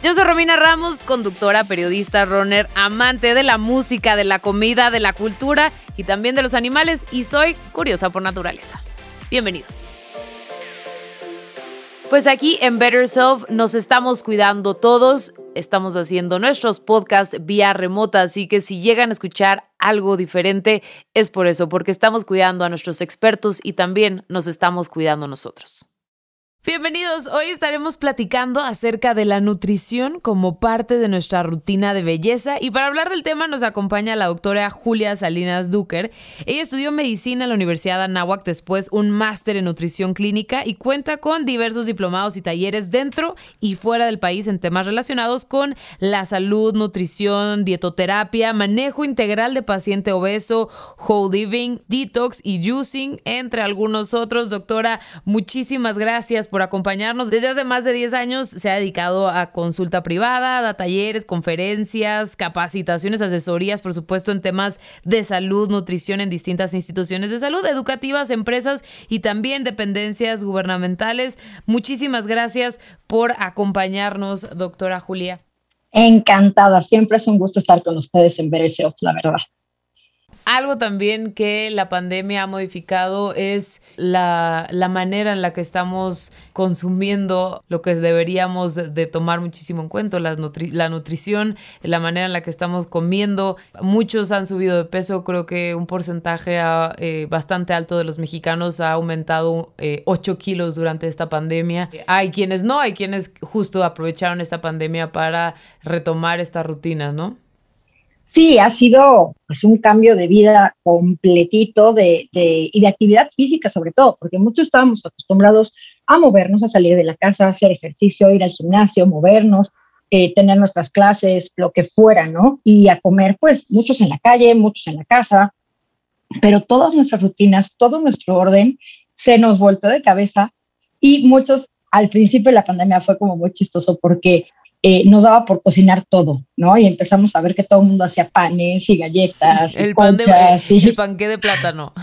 Yo soy Romina Ramos, conductora, periodista, runner, amante de la música, de la comida, de la cultura y también de los animales y soy curiosa por naturaleza. Bienvenidos. Pues aquí en Better Self nos estamos cuidando todos, estamos haciendo nuestros podcasts vía remota, así que si llegan a escuchar algo diferente es por eso, porque estamos cuidando a nuestros expertos y también nos estamos cuidando nosotros. Bienvenidos, hoy estaremos platicando acerca de la nutrición como parte de nuestra rutina de belleza y para hablar del tema nos acompaña la doctora Julia Salinas Duker. Ella estudió medicina en la Universidad de Anáhuac, después un máster en nutrición clínica y cuenta con diversos diplomados y talleres dentro y fuera del país en temas relacionados con la salud, nutrición, dietoterapia, manejo integral de paciente obeso, whole living, detox y juicing, entre algunos otros. Doctora, muchísimas gracias por acompañarnos. Desde hace más de 10 años se ha dedicado a consulta privada, a talleres, conferencias, capacitaciones, asesorías, por supuesto, en temas de salud, nutrición en distintas instituciones de salud, educativas, empresas y también dependencias gubernamentales. Muchísimas gracias por acompañarnos, doctora Julia. Encantada, siempre es un gusto estar con ustedes en Ver la verdad. Algo también que la pandemia ha modificado es la, manera en la que estamos consumiendo lo que deberíamos de tomar muchísimo en cuenta, la, la nutrición, la manera en la que estamos comiendo. Muchos han subido de peso, creo que un porcentaje eh, bastante alto de los mexicanos ha aumentado 8 eh, kilos durante esta pandemia. Hay quienes no, hay quienes justo aprovecharon esta pandemia para retomar esta rutina, ¿no? Sí, ha sido pues, un cambio de vida completito de, y de actividad física sobre todo, porque muchos estábamos acostumbrados a movernos, a salir de la casa, hacer ejercicio, ir al gimnasio, movernos, eh, tener nuestras clases, lo que fuera, ¿no? Y a comer, pues muchos en la calle, muchos en la casa, pero todas nuestras rutinas, todo nuestro orden se nos voltó de cabeza y muchos al principio de la pandemia fue como muy chistoso porque eh, nos daba por cocinar todo, ¿no? Y empezamos a ver que todo el mundo hacía panes y galletas. El, pan de, el panqué de plátano.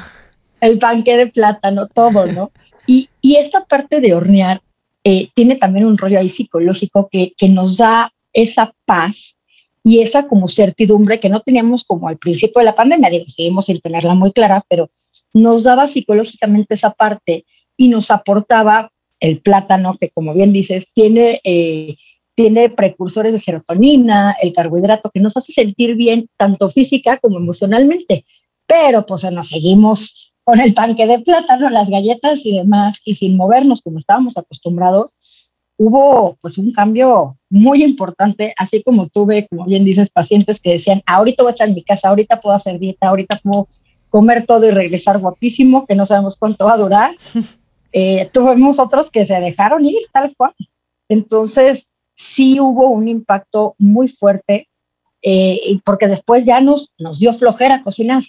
El panqué de plátano, todo, ¿no? Y, y esta parte de hornear eh, tiene también un rollo ahí psicológico que, que nos da esa paz y esa como certidumbre que no teníamos como al principio de la pandemia, digo, seguimos sin tenerla muy clara, pero nos daba psicológicamente esa parte y nos aportaba el plátano, que como bien dices, tiene eh, tiene precursores de serotonina, el carbohidrato, que nos hace sentir bien tanto física como emocionalmente. Pero pues nos seguimos con el panque de plátano, las galletas y demás, y sin movernos como estábamos acostumbrados, hubo pues un cambio muy importante, así como tuve, como bien dices, pacientes que decían, ahorita voy a estar en mi casa, ahorita puedo hacer dieta, ahorita puedo comer todo y regresar guapísimo, que no sabemos cuánto va a durar. Eh, tuvimos otros que se dejaron ir tal cual. Entonces, sí hubo un impacto muy fuerte, eh, porque después ya nos, nos dio flojera cocinar.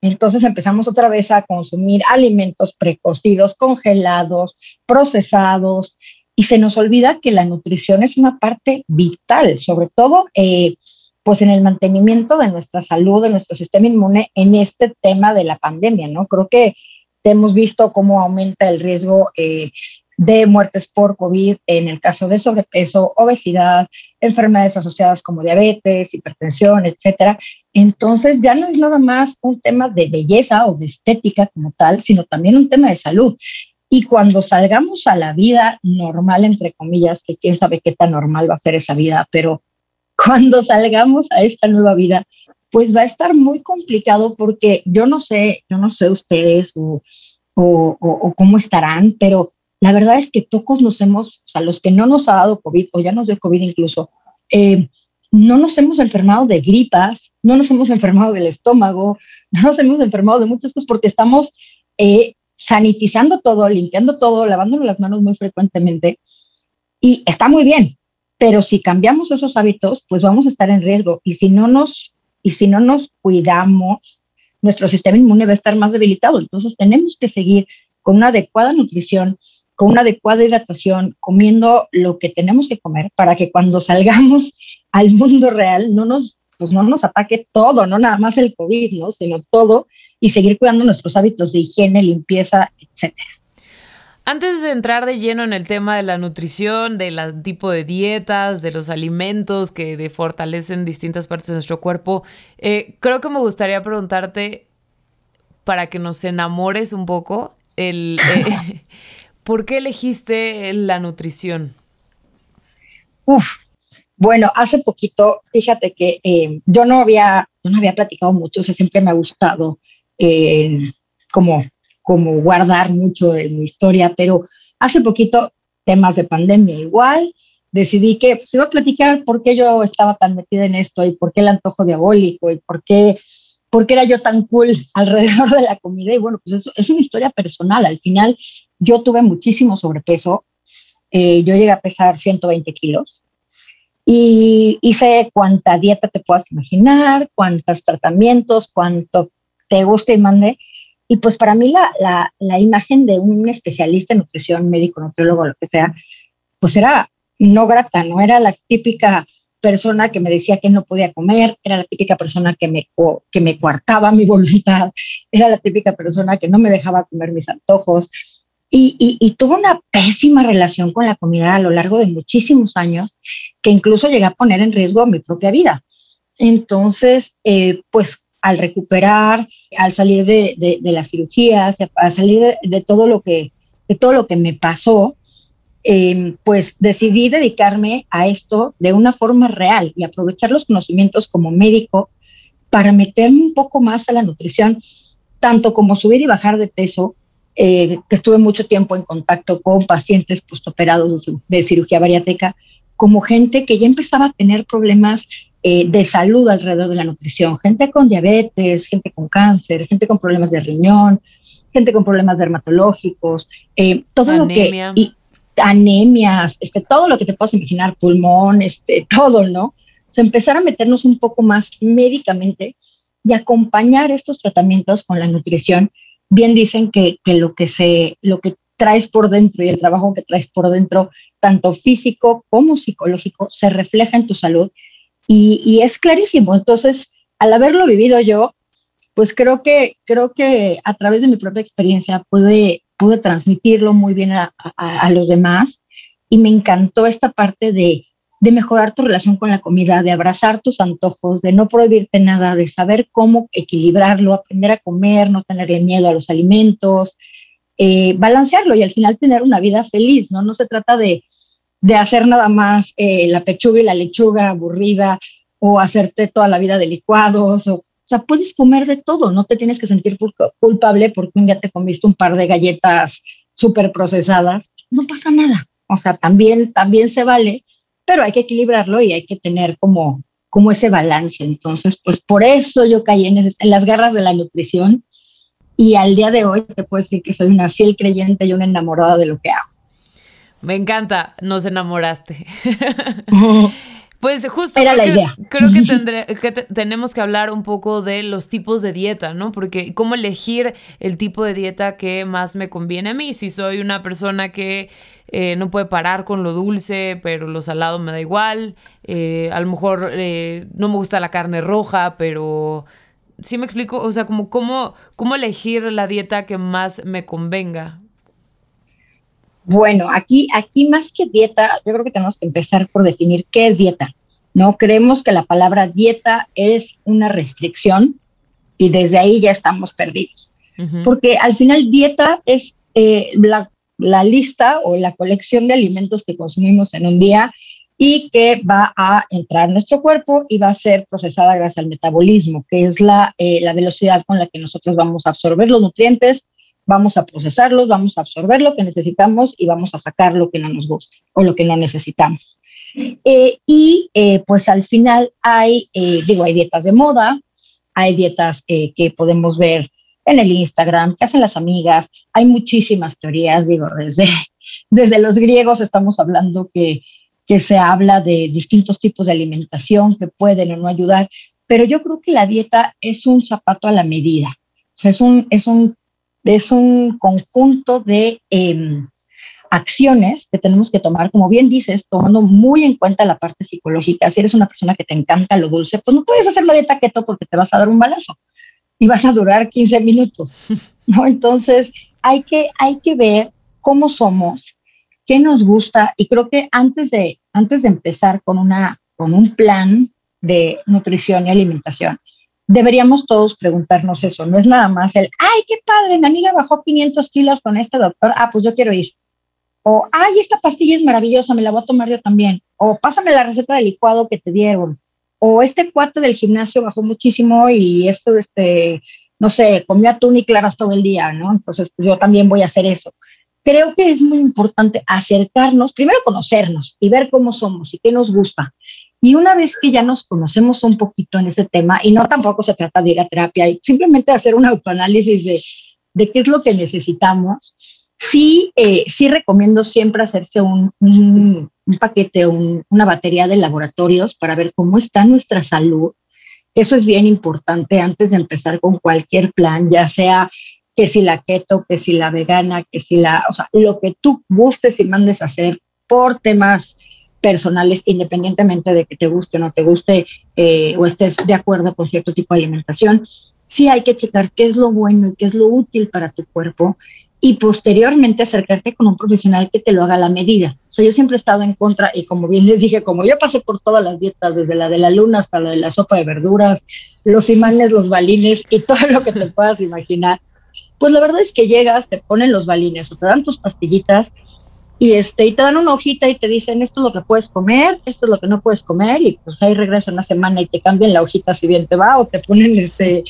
Entonces empezamos otra vez a consumir alimentos precocidos, congelados, procesados, y se nos olvida que la nutrición es una parte vital, sobre todo eh, pues en el mantenimiento de nuestra salud, de nuestro sistema inmune en este tema de la pandemia, ¿no? Creo que hemos visto cómo aumenta el riesgo eh, de muertes por COVID en el caso de sobrepeso, obesidad, enfermedades asociadas como diabetes, hipertensión, etcétera. Entonces ya no es nada más un tema de belleza o de estética como tal, sino también un tema de salud. Y cuando salgamos a la vida normal, entre comillas, que quién sabe qué tan normal va a ser esa vida, pero cuando salgamos a esta nueva vida, pues va a estar muy complicado porque yo no sé, yo no sé ustedes o, o, o cómo estarán, pero la verdad es que pocos nos hemos, o sea, los que no nos ha dado COVID o ya nos dio COVID incluso, eh, no nos hemos enfermado de gripas, no nos hemos enfermado del estómago, no nos hemos enfermado de muchas cosas porque estamos eh, sanitizando todo, limpiando todo, lavándonos las manos muy frecuentemente y está muy bien, pero si cambiamos esos hábitos, pues vamos a estar en riesgo y si no nos y si no nos cuidamos, nuestro sistema inmune va a estar más debilitado. Entonces tenemos que seguir con una adecuada nutrición, con una adecuada hidratación, comiendo lo que tenemos que comer para que cuando salgamos al mundo real no nos, pues no nos ataque todo, no nada más el COVID, ¿no? sino todo, y seguir cuidando nuestros hábitos de higiene, limpieza, etcétera. Antes de entrar de lleno en el tema de la nutrición, del tipo de dietas, de los alimentos que fortalecen distintas partes de nuestro cuerpo, eh, creo que me gustaría preguntarte, para que nos enamores un poco, el, eh, ¿por qué elegiste la nutrición? Uf, bueno, hace poquito, fíjate que eh, yo no había, no había platicado mucho, o sea, siempre me ha gustado como como guardar mucho en mi historia, pero hace poquito, temas de pandemia igual, decidí que pues, iba a platicar por qué yo estaba tan metida en esto y por qué el antojo diabólico y por qué, por qué era yo tan cool alrededor de la comida. Y bueno, pues eso es una historia personal. Al final, yo tuve muchísimo sobrepeso. Eh, yo llegué a pesar 120 kilos y hice cuánta dieta te puedas imaginar, cuántos tratamientos, cuánto te guste y mande. Y pues para mí la, la, la imagen de un especialista en nutrición, médico, nutriólogo, lo que sea, pues era no grata, no era la típica persona que me decía que no podía comer, era la típica persona que me, que me coartaba mi voluntad, era la típica persona que no me dejaba comer mis antojos. Y, y, y tuve una pésima relación con la comida a lo largo de muchísimos años, que incluso llegué a poner en riesgo mi propia vida. Entonces, eh, pues al recuperar, al salir de, de, las cirugías, a salir de, todo lo que, de todo lo que me pasó, em, pues decidí dedicarme a esto de una forma real y aprovechar los conocimientos como médico para meterme un poco más a la nutrición, tanto como subir y bajar de peso, eh, que estuve mucho tiempo en contacto con pacientes postoperados de cirugía bariátrica, como gente que ya empezaba a tener problemas eh, de salud alrededor de la nutrición, gente con diabetes, gente con cáncer, gente con problemas de riñón, gente con problemas dermatológicos, eh, todo lo que... Y, anemias, este, todo lo que te puedas imaginar, pulmón, este, todo, ¿no? O sea, empezar a meternos un poco más médicamente y acompañar estos tratamientos con la nutrición. Bien dicen que, que lo que se, lo que traes por dentro y el trabajo que traes por dentro, tanto físico como psicológico, se refleja en tu salud y, es clarísimo. Entonces, al haberlo vivido yo, pues creo que, creo que a través de mi propia experiencia pude, pude transmitirlo muy bien a, los demás y me encantó esta parte de, de mejorar tu relación con la comida, de abrazar tus antojos, de no prohibirte nada, de saber cómo equilibrarlo, aprender a comer, no tenerle miedo a los alimentos, eh, balancearlo y al final tener una vida feliz, ¿no? No se trata de, de hacer nada más eh, la pechuga y la lechuga aburrida o hacerte toda la vida de licuados. O, sea, puedes comer de todo, no te tienes que sentir culpable porque un día te comiste un par de galletas súper procesadas. No pasa nada. O sea, también, también se vale, pero hay que equilibrarlo y hay que tener como, como ese balance. Entonces, pues por eso yo caí en, en las garras de la nutrición y al día de hoy te puedo decir que soy una fiel creyente y una enamorada de lo que hago. Me encanta, nos enamoraste. Pues justo Era la idea. creo que, que tenemos que hablar un poco de los tipos de dieta, ¿no? Porque cómo elegir el tipo de dieta que más me conviene a mí. Si soy una persona que eh, no puede parar con lo dulce, pero lo salado me da igual. Eh, a lo mejor eh, no me gusta la carne roja, pero sí me explico, o sea, como cómo, cómo elegir la dieta que más me convenga. Bueno, aquí, aquí más que dieta, yo creo que tenemos que empezar por definir qué es dieta. No creemos que la palabra dieta es una restricción y desde ahí ya estamos perdidos. Porque al final dieta es eh, la, la, lista o la colección de alimentos que consumimos en un día y que va a entrar en nuestro cuerpo y va a ser procesada gracias al metabolismo, que es la, eh, la velocidad con la que nosotros vamos a absorber los nutrientes, vamos a procesarlos, vamos a absorber lo que necesitamos y vamos a sacar lo que no nos guste o lo que no necesitamos. Eh, y eh, pues al final hay, eh, digo, hay dietas de moda, hay dietas que podemos ver en el Instagram, que hacen las amigas, hay muchísimas teorías, digo, desde, desde los griegos estamos hablando que, que se habla de distintos tipos de alimentación que pueden o no ayudar, pero yo creo que la dieta es un zapato a la medida. O sea, es un, es un, es un conjunto de em, acciones que tenemos que tomar, como bien dices, tomando muy en cuenta la parte psicológica. Si eres una persona que te encanta lo dulce, pues no puedes hacer la dieta keto porque te vas a dar un balazo y vas a durar 15 minutos, ¿no? Entonces, hay que, hay que ver cómo somos, qué nos gusta y creo que antes de, antes de empezar con, una, con un plan de nutrición y alimentación, deberíamos todos preguntarnos eso. No es nada más el, ay, qué padre, mi amiga bajó 500 kilos con este doctor, ah, pues yo quiero ir. O, ay, esta pastilla es maravillosa, me la voy a tomar yo también. O, pásame la receta de licuado que te dieron. O, este cuate del gimnasio bajó muchísimo y esto, este, no sé, comió atún y claras todo el día, ¿no? Entonces, pues yo también voy a hacer eso. Creo que es muy importante acercarnos, primero conocernos y ver cómo somos y qué nos gusta. Y una vez que ya nos conocemos un poquito en ese tema, y no tampoco se trata de ir a terapia, simplemente hacer un autoanálisis de, de qué es lo que necesitamos, Sí, eh, sí recomiendo siempre hacerse un, un, paquete, una batería de laboratorios para ver cómo está nuestra salud. Eso es bien importante antes de empezar con cualquier plan, ya sea que si la keto, que si la vegana, que si la, o sea, lo que tú gustes y mandes a hacer por temas personales, independientemente de que te guste o no te guste eh, o estés de acuerdo con cierto tipo de alimentación, sí hay que checar qué es lo bueno y qué es lo útil para tu cuerpo y posteriormente acercarte con un profesional que te lo haga a la medida. O sea, yo siempre he estado en contra y como bien les dije, como yo pasé por todas las dietas, desde la de la luna hasta la de la sopa de verduras, los imanes, los balines y todo lo que te puedas imaginar, pues la verdad es que llegas, te ponen los balines o te dan tus pastillitas y, este, y te dan una hojita y te dicen esto es lo que puedes comer, esto es lo que no puedes comer y pues ahí regresan una semana y te cambian la hojita si bien te va o te ponen este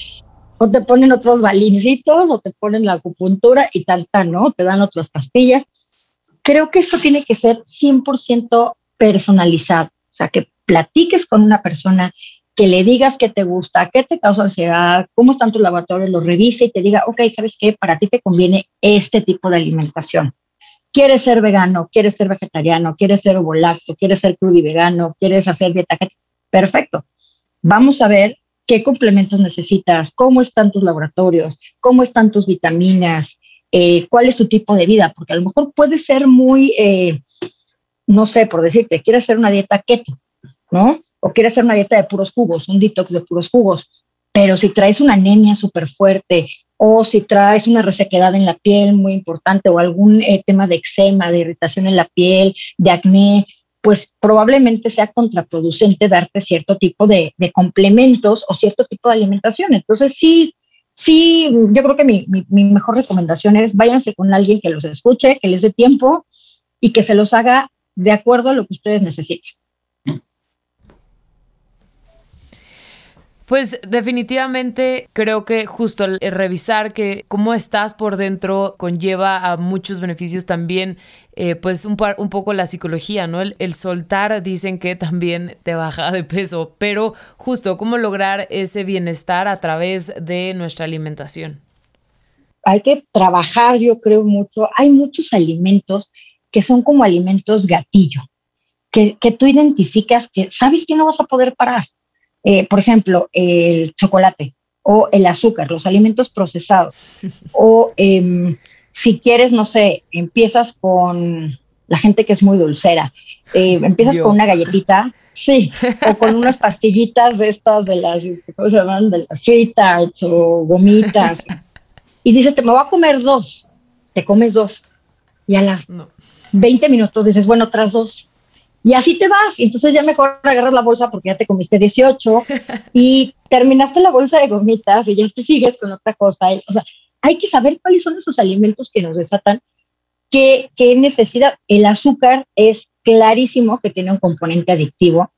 o te ponen otros balincitos, o te ponen la acupuntura y tal, tal, ¿no? Te dan otras pastillas. Creo que esto tiene que ser 100% personalizado, o sea, que platiques con una persona, que le digas qué te gusta, qué te causa ansiedad, cómo están tus laboratorios, lo revise y te diga, ok, ¿sabes qué? Para ti te conviene este tipo de alimentación. ¿Quieres ser vegano? ¿Quieres ser vegetariano? ¿Quieres ser ovolacto? ¿Quieres ser crudo y vegano? ¿Quieres hacer dieta? Perfecto. Vamos a ver qué complementos necesitas, cómo están tus laboratorios, cómo están tus vitaminas, eh, cuál es tu tipo de vida, porque a lo mejor puede ser muy, eh, no sé, por decirte, quieres hacer una dieta keto, ¿no? O quieres hacer una dieta de puros jugos, un detox de puros jugos, pero si traes una anemia súper fuerte o si traes una resequedad en la piel muy importante o algún eh, tema de eczema, de irritación en la piel, de acné, pues probablemente sea contraproducente darte cierto tipo de, complementos o cierto tipo de alimentación. Entonces, sí, sí, yo creo que mi, mi, mejor recomendación es váyanse con alguien que los escuche, que les dé tiempo y que se los haga de acuerdo a lo que ustedes necesiten. Pues definitivamente creo que justo el revisar que cómo estás por dentro conlleva a muchos beneficios también, eh, pues un, un, poco la psicología, ¿no? El, soltar dicen que también te baja de peso, pero justo cómo lograr ese bienestar a través de nuestra alimentación. Hay que trabajar, yo creo mucho. Hay muchos alimentos que son como alimentos gatillo, que tú identificas que sabes que no vas a poder parar eh, por ejemplo, el chocolate o el azúcar, los alimentos procesados. o em, si quieres, no sé, empiezas con la gente que es muy dulcera, eh, empiezas con una galletita, sí, o con unas pastillitas de estas de las, ¿cómo se llaman? De las sweet tarts o gomitas. y dices, te me voy a comer dos, te comes dos. Y a las 20 minutos dices, bueno, otras dos. Y así te vas. Y entonces ya mejor agarras la bolsa porque ya te comiste 18 y terminaste la bolsa de gomitas y ya te sigues con otra cosa. O sea, hay que saber cuáles son esos alimentos que nos desatan, qué, qué necesidad. El azúcar es clarísimo que tiene un componente adictivo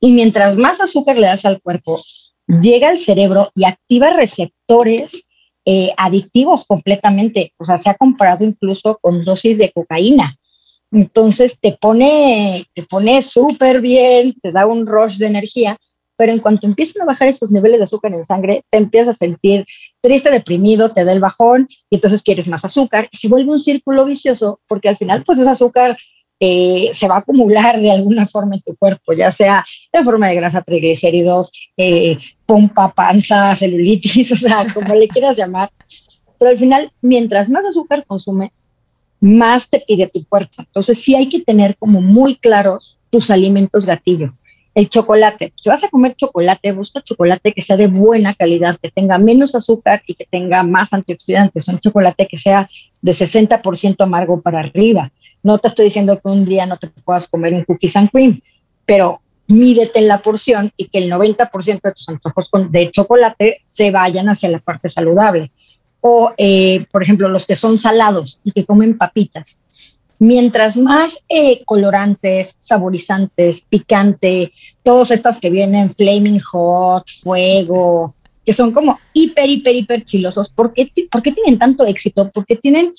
y mientras más azúcar le das al cuerpo, llega al cerebro y activa receptores eh, adictivos completamente. O sea, se ha comparado incluso con dosis de cocaína. Entonces te pone, te pone súper bien, te da un rush de energía, pero en cuanto empiezan a bajar esos niveles de azúcar en sangre, te empiezas a sentir triste, deprimido, te da el bajón y entonces quieres más azúcar y se vuelve un círculo vicioso porque al final pues es azúcar eh, se va a acumular de alguna forma en tu cuerpo, ya sea de forma de grasa, triglicéridos, eh, pompa, panza, celulitis, o sea, como le quieras llamar. Pero al final, mientras más azúcar consumes, más te pide tu cuerpo. Entonces sí hay que tener como muy claros tus alimentos gatillo. El chocolate, si vas a comer chocolate, busca chocolate que sea de buena calidad, que tenga menos azúcar y que tenga más antioxidantes. Un chocolate que sea de 60% amargo para arriba. No te estoy diciendo que un día no te puedas comer un cookies and cream, pero mídete en la porción y que el 90% de tus antojos de chocolate se vayan hacia la parte saludable. O, eh, por ejemplo, los que son salados y que comen papitas mientras más eh, colorantes, saborizantes, picante, todos estos que vienen flaming hot, fuego, que son como hiper, hiper, hiper chilosos, ¿por qué, tienen tanto éxito? Porque tienen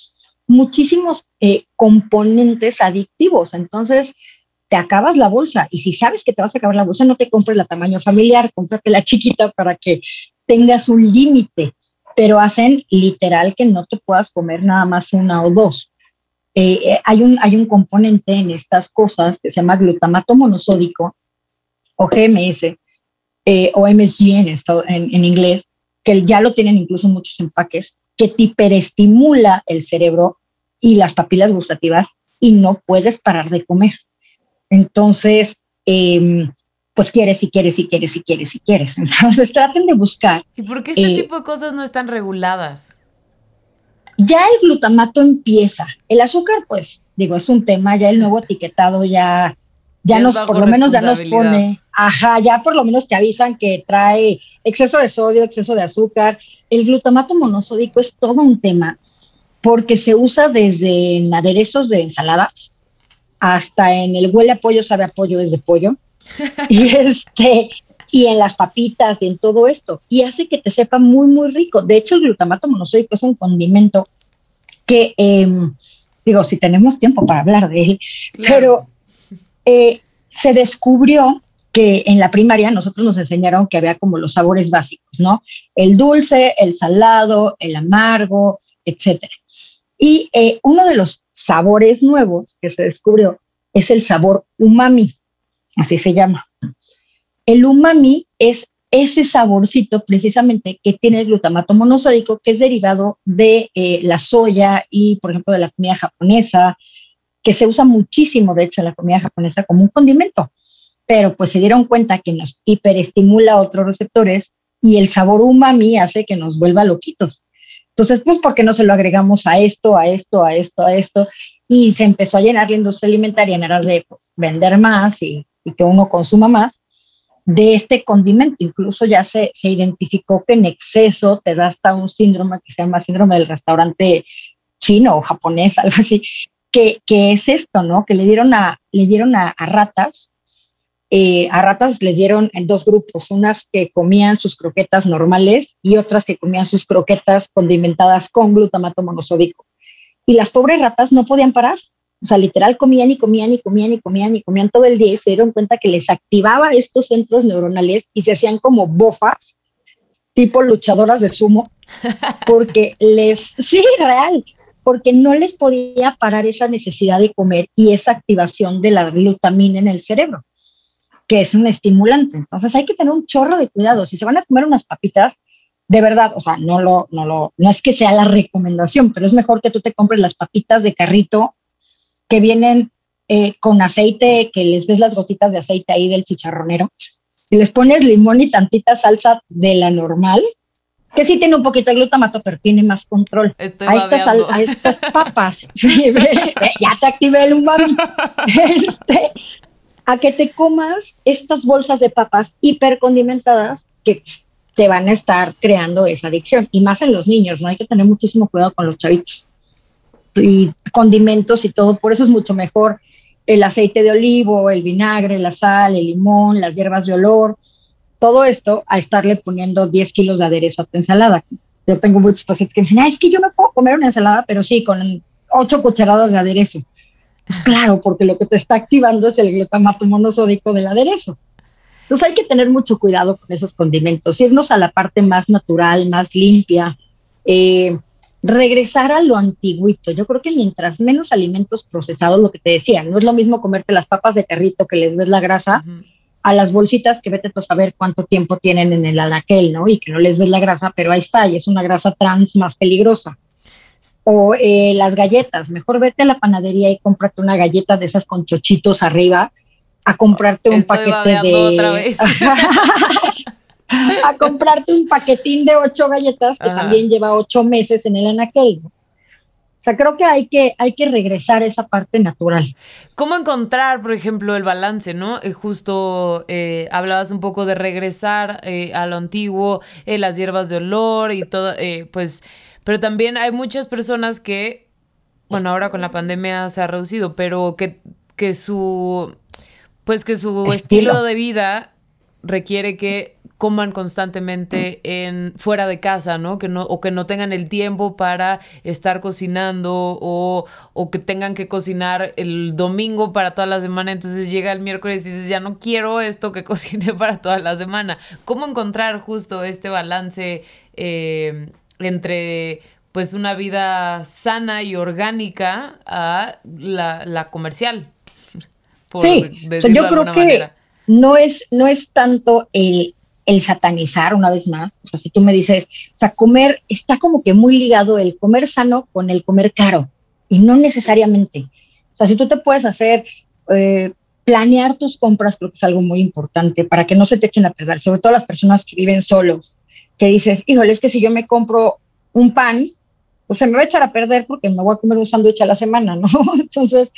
muchísimos eh, componentes adictivos. Entonces, te acabas la bolsa y si sabes que te vas a acabar la bolsa, no te compres la tamaño familiar, cómprate la chiquita para que tengas un límite, pero hacen literal que no te puedas comer nada más una o dos. Eh, eh, hay, un, hay un componente en estas cosas que se llama glutamato monosódico o GMS eh, o MSG en, inglés, que ya lo tienen incluso muchos empaques, que te hiperestimula el cerebro y las papilas gustativas y no puedes parar de comer. Entonces, em, pues quieres y quieres y quieres y quieres y quieres. Entonces traten de buscar. ¿Y por qué este tipo de cosas no están reguladas? Ya el glutamato empieza. El azúcar, pues, digo, es un tema, ya el nuevo etiquetado ya, ya nos, por lo menos ya nos pone, ajá, ya por lo menos te avisan que trae exceso de sodio, exceso de azúcar. El glutamato monosódico es todo un tema porque se usa desde en aderezos de ensaladas hasta en el huele a pollo, sabe a pollo desde pollo. y este, y en las papitas y en todo esto. Y hace que te sepa muy, muy rico. De hecho, el glutamato monosódico es un condimento que, em, digo, si tenemos tiempo para hablar de él, pero eh, se descubrió que en la primaria nosotros nos enseñaron que había como los sabores básicos, ¿no? El dulce, el salado, el amargo, etcétera. Y eh, uno de los sabores nuevos que se descubrió es el sabor umami, así se llama. El umami es ese saborcito precisamente que tiene el glutamato monosódico, que es derivado de eh, la soya y, por ejemplo, de la comida japonesa, que se usa muchísimo, de hecho, en la comida japonesa como un condimento. Pero pues se dieron cuenta que nos hiperestimula otros receptores y el sabor umami hace que nos vuelva loquitos. Entonces, pues, ¿por qué no se lo agregamos a esto, a esto, a esto, a esto? Y se empezó a llenar la industria alimentaria en aras de pues, vender más y que uno consuma más de este condimento. Incluso ya se, se identificó que en exceso te da hasta un síndrome que se llama síndrome del restaurante chino o japonés, algo así, que, que es esto, ¿no? Que le dieron a, le dieron a, ratas, eh, a ratas les dieron en dos grupos, unas que comían sus croquetas normales y otras que comían sus croquetas condimentadas con glutamato monosódico. Y las pobres ratas no podían parar, o sea, literal comían y comían y comían y comían y comían todo el día y se dieron cuenta que les activaba estos centros neuronales y se hacían como bofas, tipo luchadoras de sumo, porque les, sí, real, porque no les podía parar esa necesidad de comer y esa activación de la glutamina en el cerebro, que es un estimulante. Entonces hay que tener un chorro de cuidado. Si se van a comer unas papitas, de verdad, o sea, no lo, no lo, no es que sea la recomendación, pero es mejor que tú te compres las papitas de carrito que vienen eh, con aceite, que les ves las gotitas de aceite ahí del chicharronero, y les pones limón y tantita salsa de la normal, que sí tiene un poquito de glutamato, pero tiene más control. a estas, a estas, papas, ya te activé el umami. Este, a que te comas estas bolsas de papas hipercondimentadas que te van a estar creando esa adicción, y más en los niños, ¿no? Hay que tener muchísimo cuidado con los chavitos y condimentos y todo, por eso es mucho mejor el aceite de olivo, el vinagre, la sal, el limón, las hierbas de olor, todo esto a estarle poniendo 10 kilos de aderezo a tu ensalada. Yo tengo muchos pacientes que dicen, es que yo no puedo comer una ensalada, pero sí, con 8 cucharadas de aderezo. Pues claro, porque lo que te está activando es el glutamato monosódico del aderezo. Entonces hay que tener mucho cuidado con esos condimentos, irnos a la parte más natural, más limpia. Eh, regresar a lo antiguito. Yo creo que mientras menos alimentos procesados, lo que te decía, no es lo mismo comerte las papas de carrito que les ves la grasa, a las bolsitas que vete a saber cuánto tiempo tienen en el alaquel, ¿no? Y que no les ves la grasa, pero ahí está, y es una grasa trans más peligrosa. O eh, las galletas, mejor vete a la panadería y cómprate una galleta de esas con chochitos arriba, a comprarte un paquete de... Otra vez. a comprarte un paquetín de ocho galletas que también lleva ocho meses en el anaquel. O sea, creo que hay que, hay que regresar a esa parte natural. ¿Cómo encontrar, por ejemplo, el balance, no? Eh, justo eh, hablabas un poco de regresar eh, a lo antiguo, las hierbas de olor y todo, pues, pero también hay muchas personas que, bueno, ahora con la pandemia se ha reducido, pero que, que su, pues que su estilo de vida requiere que coman constantemente en fuera de casa, ¿no? Que no o que no tengan el tiempo para estar cocinando o, o, que tengan que cocinar el domingo para toda la semana, entonces llega el miércoles y dices, "Ya no quiero esto que cocine para toda la semana." ¿Cómo encontrar justo este balance eh, entre pues una vida sana y orgánica a la, comercial? sí, yo creo que no es, no es tanto el el satanizar una vez más. O sea, si tú me dices, o sea, comer está como que muy ligado el comer sano con el comer caro y no necesariamente. O sea, si tú te puedes hacer, eh, planear tus compras, creo que es algo muy importante para que no se te echen a perder, sobre todo las personas que viven solos, que dices, híjole, es que si yo me compro un pan, pues se me va a echar a perder porque me voy a comer un sándwich a la semana, ¿no? Entonces,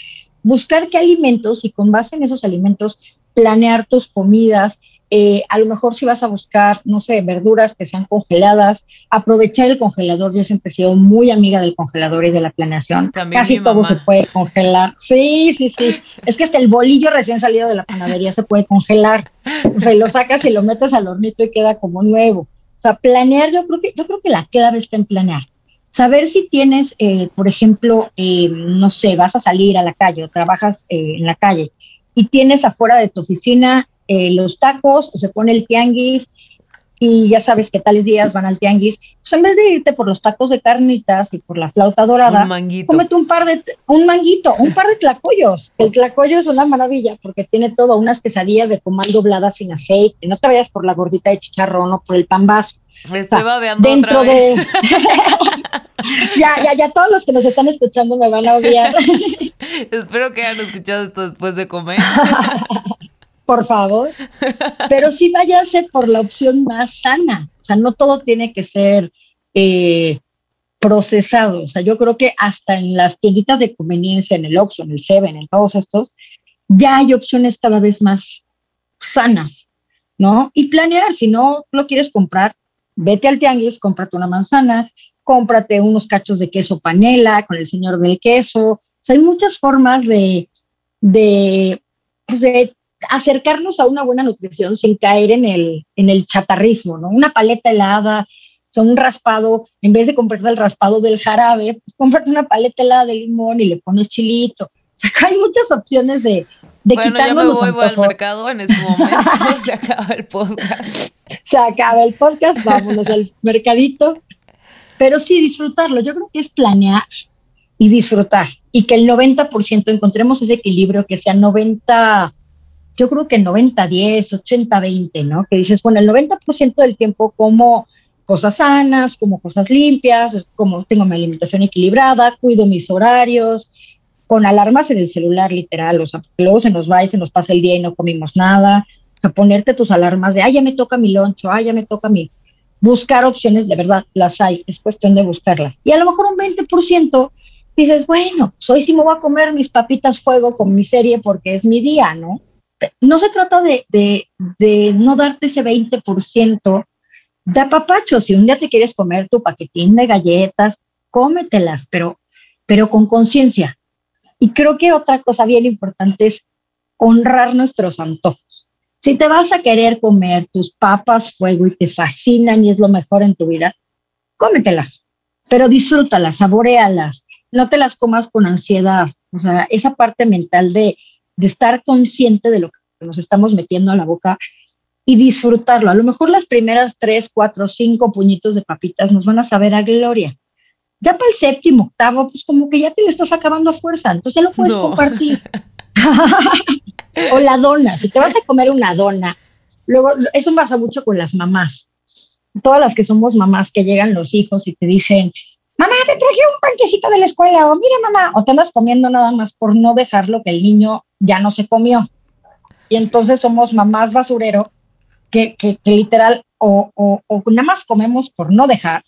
buscar qué alimentos y con base en esos alimentos planear tus comidas, eh, a lo mejor si vas a buscar, no sé, verduras que sean congeladas, aprovechar el congelador. Yo siempre he sido muy amiga del congelador y de la planeación. Casi todo se puede congelar. Sí, sí, sí. Es que hasta el bolillo recién salido de la panadería se puede congelar. O sea, lo sacas y lo metes al hornito y queda como nuevo. O sea, planear, yo creo que, yo creo que la clave está en planear. Saber si tienes, eh, por ejemplo, eh, no sé, vas a salir a la calle o trabajas en la calle y tienes afuera de tu oficina eh, los tacos o se pone el tianguis y ya sabes que tales días van al tianguis, pues en vez de irte por los tacos de carnitas y por la flauta dorada, cómete un par de, un manguito, un par de tlacoyos. El tlacoyo es una maravilla porque tiene todo, unas quesadillas de comal dobladas sin aceite, no te vayas por la gordita de chicharrón o por el pambazo. Me estoy babeando dentro otra vez. De... ya, ya, ya todos los que nos están escuchando me van a odiar. Espero que hayan escuchado esto después de comer por favor, pero sí váyase por la opción más sana. O sea, no todo tiene que ser eh, procesado. O sea, yo creo que hasta en las tienditas de conveniencia, en el Oxxo, en el Seven, en todos estos, ya hay opciones cada vez más sanas, ¿no? Y planear, si no lo quieres comprar, vete al tianguis, cómprate una manzana, cómprate unos cachos de queso panela con el señor del queso. O sea, hay muchas formas de, de, pues de acercarnos a una buena nutrición sin caer en el, en el chatarrismo, ¿no? Una paleta helada, o un raspado, en vez de comprarte el raspado del jarabe, pues cómprate una paleta helada de limón y le pones chilito. O sea, hay muchas opciones de, de bueno, ya me voy, voy al mercado en este momento, se acaba el podcast. Se acaba el podcast, vámonos al mercadito. Pero sí, disfrutarlo. Yo creo que es planear y disfrutar. Y que el 90% encontremos ese equilibrio, que sea 90 yo creo que 90-10, 80-20, ¿no? Que dices, bueno, el 90% del tiempo como cosas sanas, como cosas limpias, como tengo mi alimentación equilibrada, cuido mis horarios, con alarmas en el celular literal, o sea, luego se nos va y se nos pasa el día y no comimos nada, o sea, ponerte tus alarmas de, ay, ya me toca mi loncho, ay, ya me toca mi... Buscar opciones, de verdad, las hay, es cuestión de buscarlas. Y a lo mejor un 20% dices, bueno, pues hoy sí me voy a comer mis papitas fuego con mi serie porque es mi día, ¿no? no se trata de, no darte ese 20% de apapacho. Si un día te quieres comer tu paquetín de galletas, cómetelas, pero, pero con conciencia. Y creo que otra cosa bien importante es honrar nuestros antojos. Si te vas a querer comer tus papas fuego y te fascinan y es lo mejor en tu vida, cómetelas, pero disfrútalas, saborealas, no te las comas con ansiedad. O sea, esa parte mental de, de estar consciente de lo que nos estamos metiendo a la boca y disfrutarlo. A lo mejor las primeras tres, cuatro, cinco puñitos de papitas nos van a saber a gloria, Ya para el séptimo, octavo, pues como que ya te lo estás acabando a fuerza, entonces ya lo puedes compartir. o la dona, si te vas a comer una dona, luego eso pasa mucho con las mamás. Todas las que somos mamás que llegan los hijos y te dicen, mamá, te traje un panquecito de la escuela, o mira mamá, o te andas comiendo nada más por no dejarlo que el niño ya no se comió. Y entonces somos mamás basurero que, que, literal o, o, o, nada más comemos por no dejar,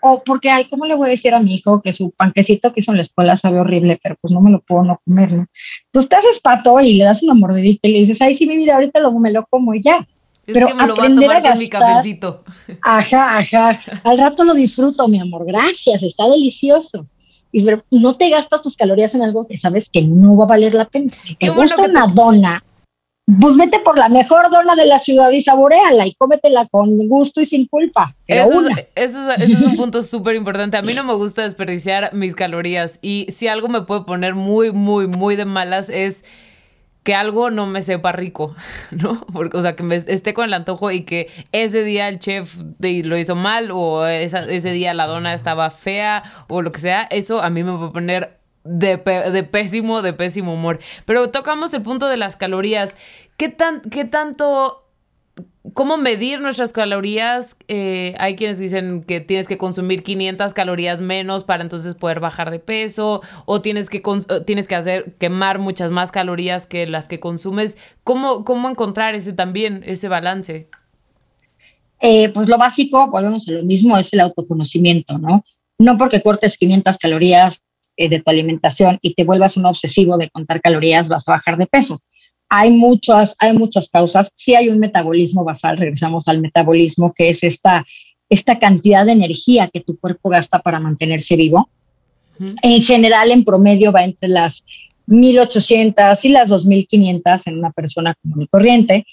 o porque, ay, ¿cómo le voy a decir a mi hijo que su panquecito que hizo en la escuela sabe horrible, pero pues no me lo puedo no comer, ¿no? Entonces te haces pato y le das una mordidita y le dices, ay, sí, mi vida, ahorita lo, me lo como y ya. Es pero que me lo voy a tomar mi cafecito. Ajá, ajá. Al rato lo disfruto, mi amor. Gracias, está delicioso. Y no te gastas tus calorías en algo que sabes que no va a valer la pena. Si te gusta una dona, pues vete por la mejor dona de la ciudad y saboreala y cómetela con gusto y sin culpa. Eso es, eso, es, eso es, un punto súper importante. A mí no me gusta desperdiciar mis calorías y si algo me puede poner muy, muy, muy de malas es que algo no me sepa rico, ¿no? Porque, o sea, que me esté con el antojo y que ese día el chef lo hizo mal o ese día la dona estaba fea o lo que sea, eso a mí me puede poner de, de, pésimo, de pésimo humor. Pero tocamos el punto de las calorías. ¿Qué, tan, qué tanto ¿Cómo medir nuestras calorías? Eh, hay quienes dicen que tienes que consumir 500 calorías menos para entonces poder bajar de peso o tienes que, tienes que hacer quemar muchas más calorías que las que consumes. ¿Cómo, cómo encontrar ese también, ese balance? Eh, pues lo básico, volvemos a lo mismo, es el autoconocimiento, ¿no? No porque cortes 500 calorías eh, de tu alimentación y te vuelvas un obsesivo de contar calorías vas a bajar de peso hay muchas, hay muchas causas. Sí hay un metabolismo basal, regresamos al metabolismo, que es esta, esta cantidad de energía que tu cuerpo gasta para mantenerse vivo. En general, en promedio va entre las 1800 y las 2500 en una persona común y corriente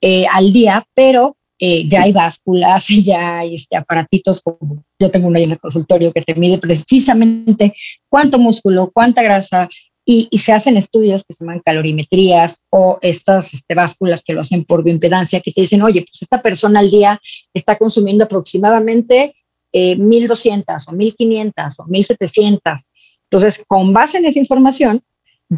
eh, al día, pero eh, ya hay básculas, ya hay este, aparatitos como yo tengo uno ahí en el consultorio que te mide precisamente cuánto músculo, cuánta grasa, y, se hacen estudios que se llaman calorimetrías o estas este, básculas que lo hacen por bioimpedancia, que te dicen, oye, pues esta persona al día está consumiendo aproximadamente 1.200 eh, o 1.500 o 1.700. Entonces, con base en esa información,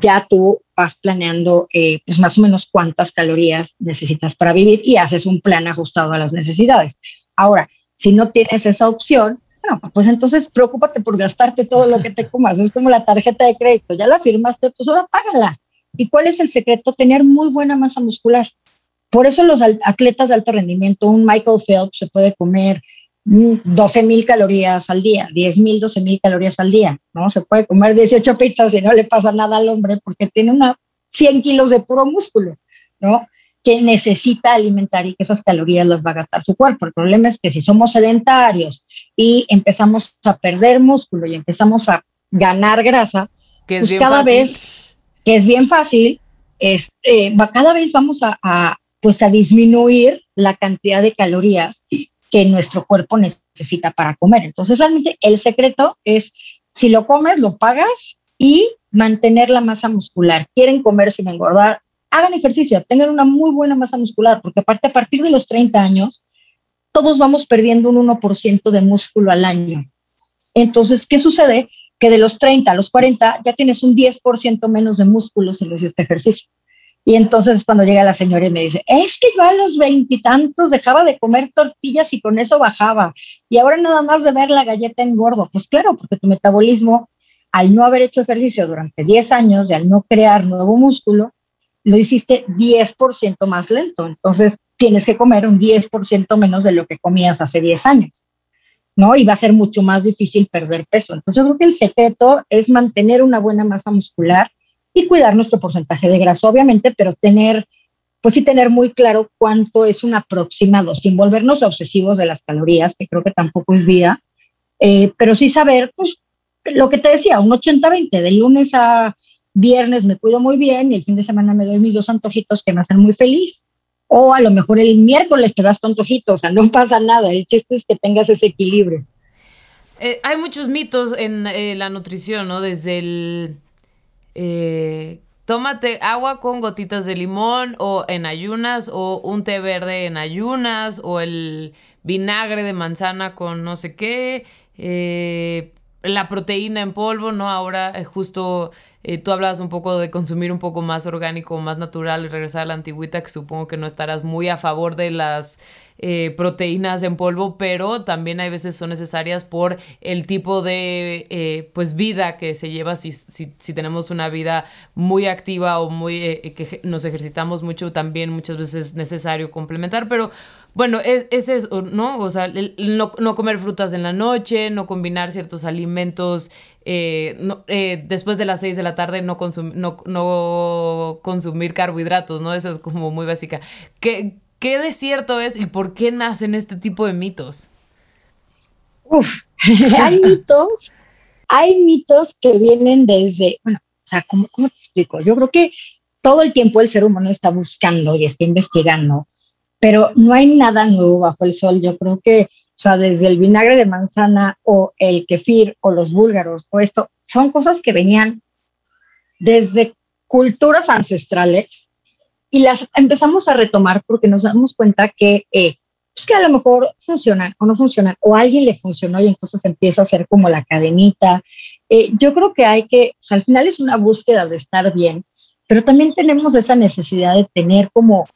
ya tú vas planeando eh, pues más o menos cuántas calorías necesitas para vivir y haces un plan ajustado a las necesidades. Ahora, si no tienes esa opción, pues entonces preocúpate por gastarte todo lo que te comas. Es como la tarjeta de crédito, ya la firmaste, pues ahora págala. ¿Y cuál es el secreto? Tener muy buena masa muscular. Por eso los atletas de alto rendimiento, un Michael Phelps se puede comer 12 mil calorías al día, 10 mil, 12 mil calorías al día, ¿no? Se puede comer 18 pizzas y no le pasa nada al hombre porque tiene una 100 kilos de puro músculo, ¿no? que necesita alimentar y que esas calorías las va a gastar su cuerpo. El problema es que si somos sedentarios y empezamos a perder músculo y empezamos a ganar grasa, que es pues cada vez, que es bien fácil, es, eh, cada vez vamos a, pues a disminuir la cantidad de calorías que nuestro cuerpo necesita para comer. Entonces, realmente el secreto es, si lo comes, lo pagas y mantener la masa muscular. Quieren comer sin engordar, hagan ejercicio, tengan una muy buena masa muscular, porque aparte a partir de los 30 años, todos vamos perdiendo un 1% de músculo al año. Entonces, ¿qué sucede? Que de los 30 a los 40 ya tienes un 10% menos de músculo si haces este ejercicio. Y entonces cuando llega la señora y me dice, es que yo a los veintitantos dejaba de comer tortillas y con eso bajaba. Y ahora nada más de ver la galleta engordo. Pues claro, porque tu metabolismo, al no haber hecho ejercicio durante 10 años y al no crear nuevo músculo, lo hiciste 10% más lento. Entonces, tienes que comer un 10% menos de lo que comías hace 10 años, ¿no? Y va a ser mucho más difícil perder peso. Entonces, yo creo que el secreto es mantener una buena masa muscular y cuidar nuestro porcentaje de grasa, obviamente, pero tener, pues sí, tener muy claro cuánto es un aproximado, sin volvernos obsesivos de las calorías, que creo que tampoco es vida, eh, pero sí saber, pues, lo que te decía, un 80-20, de lunes a viernes me cuido muy bien y el fin de semana me doy mis dos antojitos que me hacen muy feliz. O a lo mejor el miércoles te das tu antojito, o sea, no pasa nada. El chiste es que tengas ese equilibrio. Eh, hay muchos mitos en eh, la nutrición, ¿no? Desde el eh, tómate agua con gotitas de limón o en ayunas o un té verde en ayunas o el vinagre de manzana con no sé qué. la proteína en polvo, ¿no? Ahora eh, justo eh, tú hablabas un poco de consumir un poco más orgánico, más natural y regresar a la antigüita, que supongo que no estarás muy a favor de las eh, proteínas en polvo, pero también hay veces son necesarias por el tipo de eh, pues vida que se lleva si, si, si, tenemos una vida muy activa o muy que nos ejercitamos mucho, también muchas veces es necesario complementar, pero bueno, es, es eso, ¿no? O sea, no, no, comer frutas en la noche, no combinar ciertos alimentos, no, después de las 6 de la tarde no, no, no consumir carbohidratos, ¿no? Esa es como muy básica. ¿Qué, ¿Qué desierto es y por qué nacen este tipo de mitos? Uf, hay mitos, hay mitos que vienen desde, bueno, o sea, ¿cómo, ¿cómo, te explico? Yo creo que todo el tiempo el ser humano está buscando y está investigando, pero no hay nada nuevo bajo el sol. Yo creo que, o sea, desde el vinagre de manzana o el kefir o los búlgaros o esto, son cosas que venían desde culturas ancestrales y las empezamos a retomar porque nos damos cuenta que, eh, pues que a lo mejor funcionan o no funcionan, o a alguien le funcionó y entonces empieza a ser como la cadenita. Eh, yo creo que hay que, o sea, al final es una búsqueda de estar bien, pero también tenemos esa necesidad de tener como,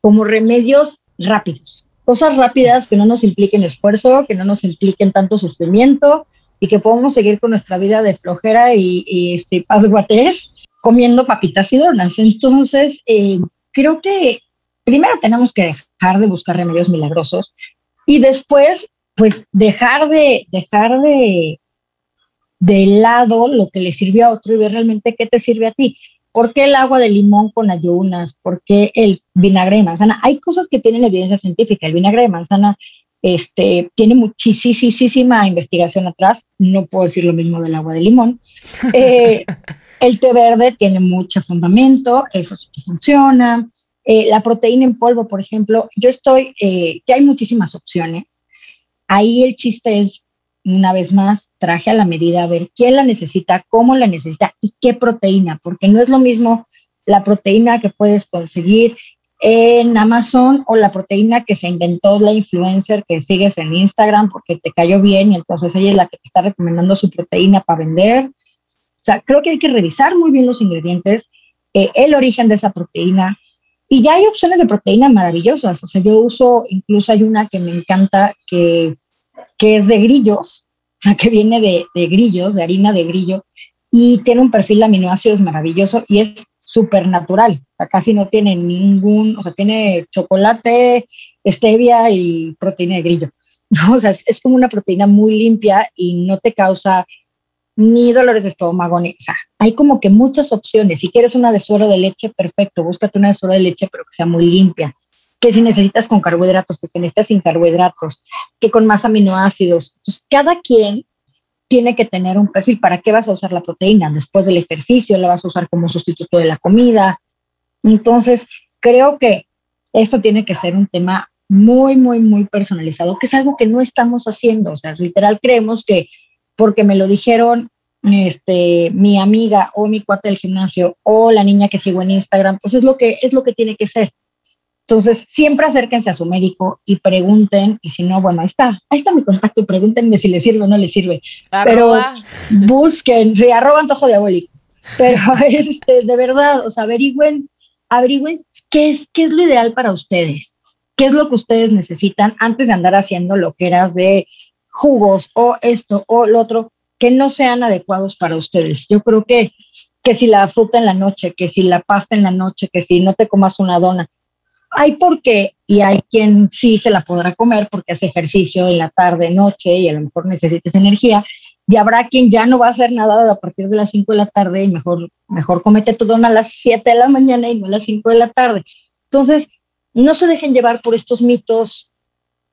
como remedios rápidos, cosas rápidas que no nos impliquen esfuerzo, que no nos impliquen tanto sufrimiento y que podamos seguir con nuestra vida de flojera y, y este, pasguatés comiendo papitas y donas. Entonces, eh, creo que primero tenemos que dejar de buscar remedios milagrosos y después, pues, dejar de, dejar de, de lado lo que le sirvió a otro y ver realmente qué te sirve a ti. ¿Por qué el agua de limón con ayunas? ¿Por qué el vinagre de manzana? Hay cosas que tienen evidencia científica. El vinagre de manzana este, tiene muchísima investigación atrás. No puedo decir lo mismo del agua de limón. Eh, el té verde tiene mucho fundamento, eso sí funciona. Eh, la proteína en polvo, por ejemplo, yo estoy, eh, que hay muchísimas opciones. Ahí el chiste es, una vez más, traje a la medida a ver quién la necesita, cómo la necesita y qué proteína, porque no es lo mismo la proteína que puedes conseguir en Amazon o la proteína que se inventó la influencer que sigues en Instagram porque te cayó bien y entonces ella es la que te está recomendando su proteína para vender o sea, creo que hay que revisar muy bien los ingredientes, eh, el origen de esa proteína. Y ya hay opciones de proteína maravillosas. O sea, yo uso, incluso hay una que me encanta que, que es de grillos, que viene de, de grillos, de harina de grillo, y tiene un perfil de aminoácidos maravilloso y es súper natural. O sea, casi no tiene ningún, o sea, tiene chocolate, stevia y proteína de grillo. O sea, es, es, como una proteína muy limpia y no te causa ni dolores de estómago, ni, o sea, hay como que muchas opciones. Si quieres una de suero de leche, perfecto, búscate una de suero de leche, pero que sea muy limpia. Que si necesitas con carbohidratos, que necesitas sin carbohidratos, que con más aminoácidos. Pues cada quien tiene que tener un perfil. ¿Para qué vas a usar la proteína? Después del ejercicio, la vas a usar como sustituto de la comida. Entonces, creo que esto tiene que ser un tema muy, muy, muy personalizado, que es algo que no estamos haciendo. O sea, literal creemos que porque me lo dijeron este, mi amiga o mi cuate del gimnasio o la niña que sigo en Instagram, pues es lo que, es lo que tiene que ser. Entonces, siempre acérquense a su médico y pregunten, y si no, bueno, ahí está, ahí está mi contacto, pregúntenme si le sirve o no le sirve. Pero busquen, sí, arroba antojo diabólico. Pero este, de verdad, o sea, averigüen, averigüen qué es, qué es lo ideal para ustedes, qué es lo que ustedes necesitan antes de andar haciendo lo que eras de jugos o esto o lo otro que no sean adecuados para ustedes. Yo creo que, que si la fruta en la noche, que si la pasta en la noche, que si no te comas una dona, hay por qué y hay quien sí se la podrá comer porque hace ejercicio en la tarde, noche y a lo mejor necesites energía. Y habrá quien ya no va a hacer nada a partir de las 5 de la tarde y mejor, mejor comete tu dona a las 7 de la mañana y no a las 5 de la tarde. Entonces, no se dejen llevar por estos mitos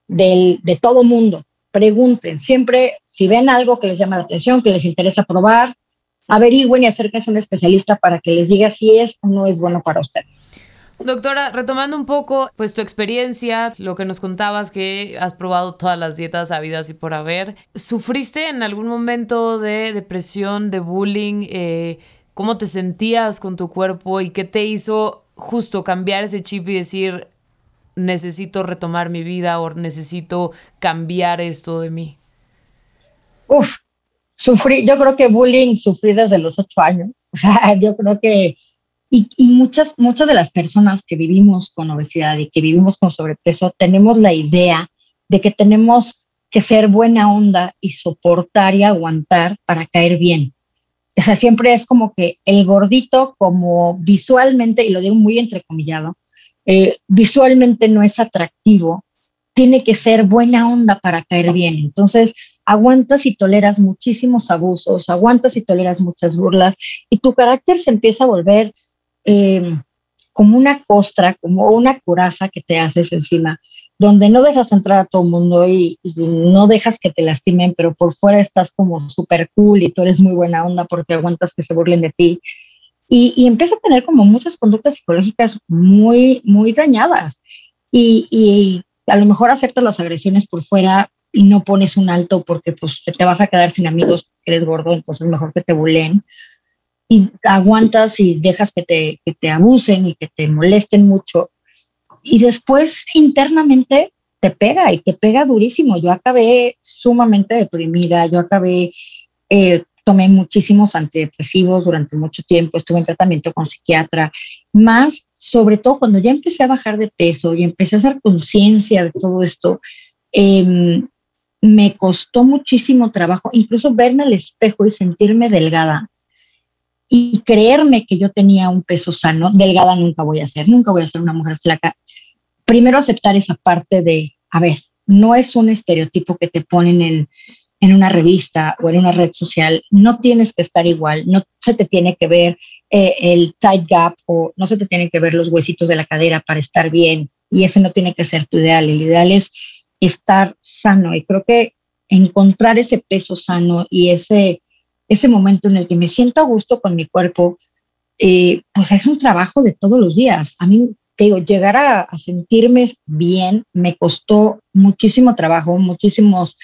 del, de todo mundo pregunten, siempre si ven algo que les llama la atención, que les interesa probar, averigüen y acérquense a un especialista para que les diga si es o no es bueno para ustedes. Doctora, retomando un poco pues tu experiencia, lo que nos contabas que has probado todas las dietas habidas y por haber, ¿sufriste en algún momento de depresión, de bullying? Eh, ¿Cómo te sentías con tu cuerpo y qué te hizo justo cambiar ese chip y decir, necesito retomar mi vida o necesito cambiar esto de mí? Uf, sufrí, yo creo que bullying sufrí desde los ocho años. O sea, yo creo que, y, muchas, muchas de las personas que vivimos con obesidad y que vivimos con sobrepeso, tenemos la idea de que tenemos que ser buena onda y soportar y aguantar para caer bien. O sea, siempre es como que el gordito, como visualmente, y lo digo muy entrecomillado, visualmente no es atractivo, tiene que ser buena onda para caer bien. Entonces, aguantas y toleras muchísimos abusos, aguantas y toleras muchas burlas y tu carácter se empieza a volver eh, como una costra, como una coraza que te haces encima, donde no dejas entrar a todo el mundo y, no dejas que te lastimen, pero por fuera estás como súper cool y tú eres muy buena onda porque aguantas que se burlen de ti. Y, y empieza a tener como muchas conductas psicológicas muy, muy dañadas. Y a lo mejor aceptas las agresiones por fuera y no pones un alto porque pues te vas a quedar sin amigos, eres gordo, entonces mejor que te bulen. Y aguantas y dejas que te, que te abusen y que te molesten mucho. Y después internamente te pega y te pega durísimo. Yo acabé sumamente deprimida, yo acabé, eh, tomé muchísimos antidepresivos durante mucho tiempo, estuve en tratamiento con psiquiatra, más sobre todo cuando ya empecé a bajar de peso y empecé a hacer conciencia de todo esto, eh, me costó muchísimo trabajo, incluso verme al espejo y sentirme delgada y creerme que yo tenía un peso sano, delgada nunca voy a ser, nunca voy a ser una mujer flaca. Primero aceptar esa parte de, a ver, no es un estereotipo que te ponen en, en una revista o en una red social, no tienes que estar igual, no se te tiene que ver eh, el tight gap o no se te tienen que ver los huesitos de la cadera para estar bien y ese no tiene que ser tu ideal. El ideal es estar sano. Y creo que encontrar ese peso sano y ese, ese momento en el que me siento a gusto con mi cuerpo, eh, pues es un trabajo de todos los días. A mí, te digo, llegar a, sentirme bien me costó muchísimo trabajo, muchísimas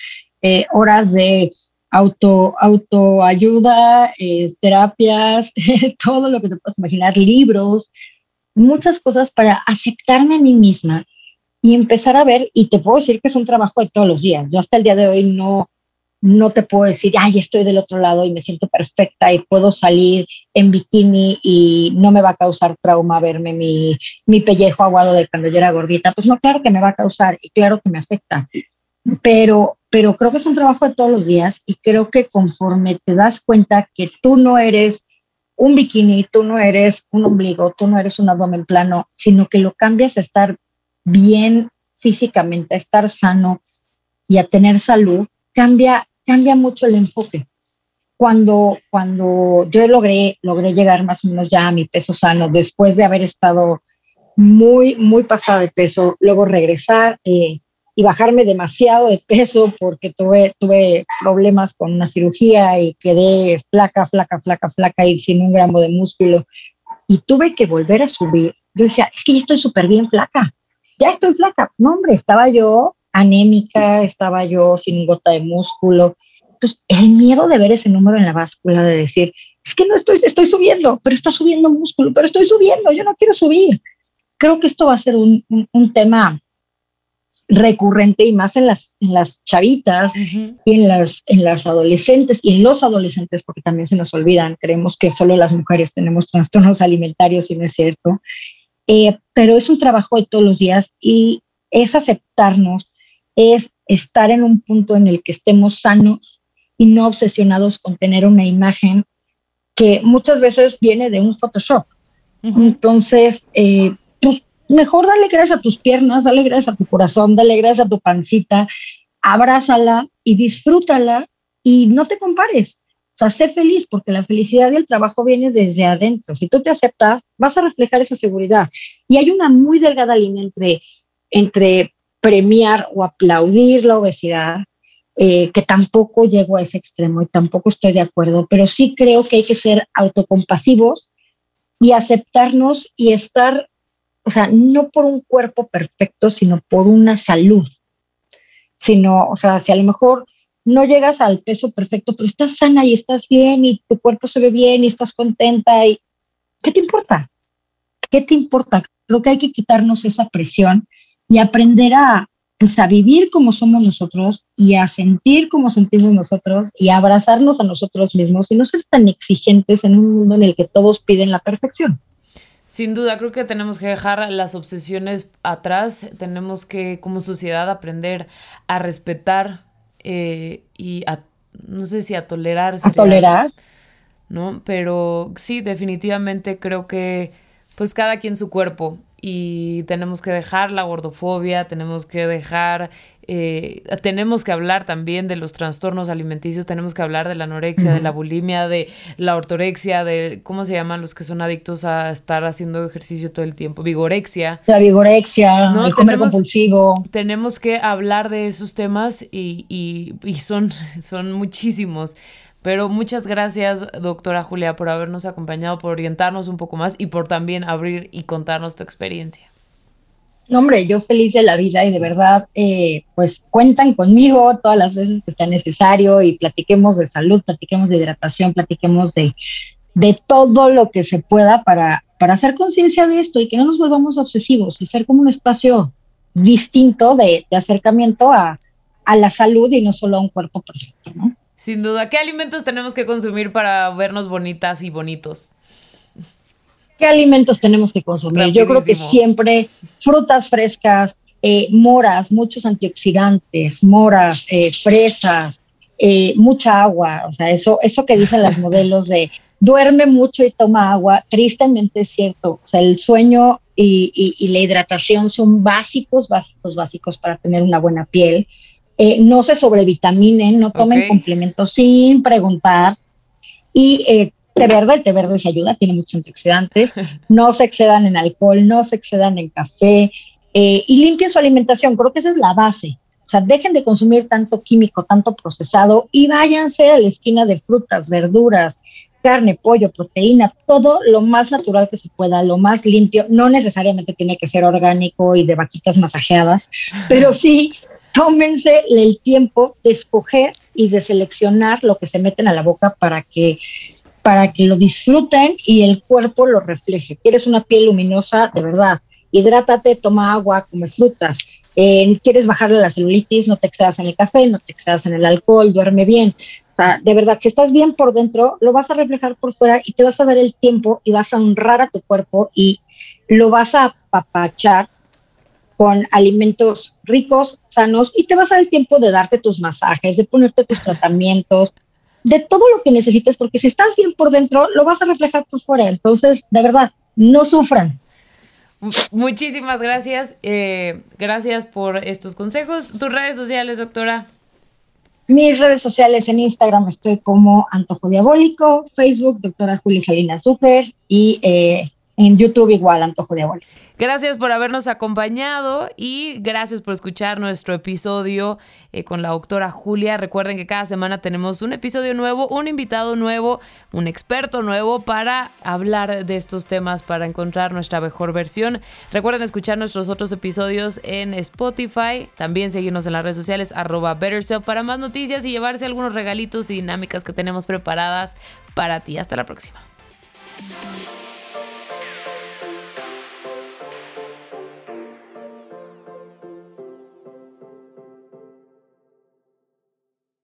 eh, horas de auto, autoayuda, eh, terapias, todo lo que te puedas imaginar, libros, muchas cosas para aceptarme a mí misma y empezar a ver, y te puedo decir que es un trabajo de todos los días. Yo hasta el día de hoy no, no te puedo decir, ay, estoy del otro lado y me siento perfecta y puedo salir en bikini y no me va a causar trauma verme mi, mi pellejo aguado de cuando yo era gordita. Pues no, claro que me va a causar y claro que me afecta. Pero, pero creo que es un trabajo de todos los días y creo que conforme te das cuenta que tú no eres un bikini, tú no eres un ombligo, tú no eres un abdomen plano, sino que lo cambias a estar bien físicamente, a estar sano y a tener salud, cambia, cambia mucho el enfoque. Cuando, cuando yo logré, logré llegar más o menos ya a mi peso sano, después de haber estado muy, muy pasada de peso, luego regresar eh, y bajarme demasiado de peso porque tuve, tuve problemas con una cirugía y quedé flaca, flaca, flaca, flaca y sin un gramo de músculo. Y tuve que volver a subir. Yo decía, es que ya estoy súper bien flaca ya estoy flaca. No, hombre, estaba yo anémica, estaba yo sin gota de músculo. Entonces, el miedo de ver ese número en la báscula, de decir, es que no estoy, estoy subiendo, pero está subiendo músculo, pero estoy subiendo, yo no quiero subir. Creo que esto va a ser un, un, tema recurrente y más en las, en las chavitas y en las, en las adolescentes y en los adolescentes, porque también se nos olvidan, creemos que solo las mujeres tenemos trastornos alimentarios y no es cierto. Eh, pero es un trabajo de todos los días y es aceptarnos, es estar en un punto en el que estemos sanos y no obsesionados con tener una imagen que muchas veces viene de un Photoshop. Entonces, eh, pues mejor dale gracias a tus piernas, dale gracias a tu corazón, dale gracias a tu pancita, abrázala y disfrútala y no te compares. O sea, sé feliz porque la felicidad y el trabajo viene desde adentro. Si tú te aceptas, vas a reflejar esa seguridad. Y hay una muy delgada línea entre, entre premiar o aplaudir la obesidad, eh, que tampoco llego a ese extremo y tampoco estoy de acuerdo, pero sí creo que hay que ser autocompasivos y aceptarnos y estar, o sea, no por un cuerpo perfecto, sino por una salud. Sino, o sea, si a lo mejor no llegas al peso perfecto, pero estás sana y estás bien y tu cuerpo se ve bien y estás contenta y ¿qué te importa? ¿Qué te importa? Creo que hay que quitarnos esa presión y aprender a a vivir como somos nosotros y a sentir como sentimos nosotros y a abrazarnos a nosotros mismos y no ser tan exigentes en un mundo en el que todos piden la perfección. Sin duda, creo que tenemos que dejar las obsesiones atrás, tenemos que como sociedad aprender a respetar eh, y a, no sé si a tolerar. A tolerar. ¿No? Pero sí, definitivamente creo que pues cada quien su cuerpo y tenemos que dejar la gordofobia, tenemos que dejar, eh, tenemos que hablar también de los trastornos alimenticios, tenemos que hablar de la anorexia, de la bulimia, de la ortorexia, de, ¿cómo se llaman los que son adictos a estar haciendo ejercicio todo el tiempo? Vigorexia. La vigorexia, ¿no? el comer compulsivo. Tenemos que hablar de esos temas y, y, y son, son muchísimos. Pero muchas gracias, doctora Julia, por habernos acompañado, por orientarnos un poco más y por también abrir y contarnos tu experiencia. No, hombre, yo feliz de la vida y de verdad, eh, pues cuentan conmigo todas las veces que sea necesario y platiquemos de salud, platiquemos de hidratación, platiquemos de, de todo lo que se pueda para, para hacer conciencia de esto y que no nos volvamos obsesivos y ser como un espacio distinto de, de acercamiento a, a la salud y no solo a un cuerpo perfecto, ¿no? Sin duda. ¿Qué alimentos tenemos que consumir para vernos bonitas y bonitos? ¿Qué alimentos tenemos que consumir? Yo creo que siempre frutas frescas, eh, moras, muchos antioxidantes, moras, eh, fresas, eh, mucha agua. O sea, eso, eso que dicen las modelos de duerme mucho y toma agua, tristemente es cierto. O sea, el sueño y, y la hidratación son básicos, básicos, básicos para tener una buena piel. Eh, no se sobrevitaminen, no tomen complementos sin preguntar. Y eh, té verde, el té verde se ayuda, tiene muchos antioxidantes. No se excedan en alcohol, no se excedan en café eh, y limpien su alimentación. Creo que esa es la base. O sea, dejen de consumir tanto químico, tanto procesado y váyanse a la esquina de frutas, verduras, carne, pollo, proteína, todo lo más natural que se pueda, lo más limpio. No necesariamente tiene que ser orgánico y de vaquitas masajeadas, pero sí tómense el tiempo de escoger y de seleccionar lo que se meten a la boca para que para que lo disfruten y el cuerpo lo refleje. ¿Quieres una piel luminosa? De verdad, hidrátate, toma agua, come frutas. Eh, ¿Quieres bajarle la celulitis? No te excedas en el café, no te excedas en el alcohol, duerme bien. O sea, de verdad, si estás bien por dentro, lo vas a reflejar por fuera y te vas a dar el tiempo y vas a honrar a tu cuerpo y lo vas a apapachar con alimentos ricos, sanos, y te vas a dar el tiempo de darte tus masajes, de ponerte tus tratamientos, de todo lo que necesites, porque si estás bien por dentro, lo vas a reflejar por fuera. Entonces, de verdad, no sufran. Muchísimas gracias. Eh, gracias por estos consejos. ¿Tus redes sociales, doctora? Mis redes sociales en Instagram estoy como Antojo Diabólico, Facebook, doctora Julia Salinas Zucker y eh, en YouTube igual, Antojo Diabólico. Gracias por habernos acompañado y gracias por escuchar nuestro episodio eh, con la doctora Julia. Recuerden que cada semana tenemos un episodio nuevo, un invitado nuevo, un experto nuevo para hablar de estos temas, para encontrar nuestra mejor versión. Recuerden escuchar nuestros otros episodios en Spotify, también seguirnos en las redes sociales arroba BetterSelf para más noticias y llevarse algunos regalitos y dinámicas que tenemos preparadas para ti. Hasta la próxima.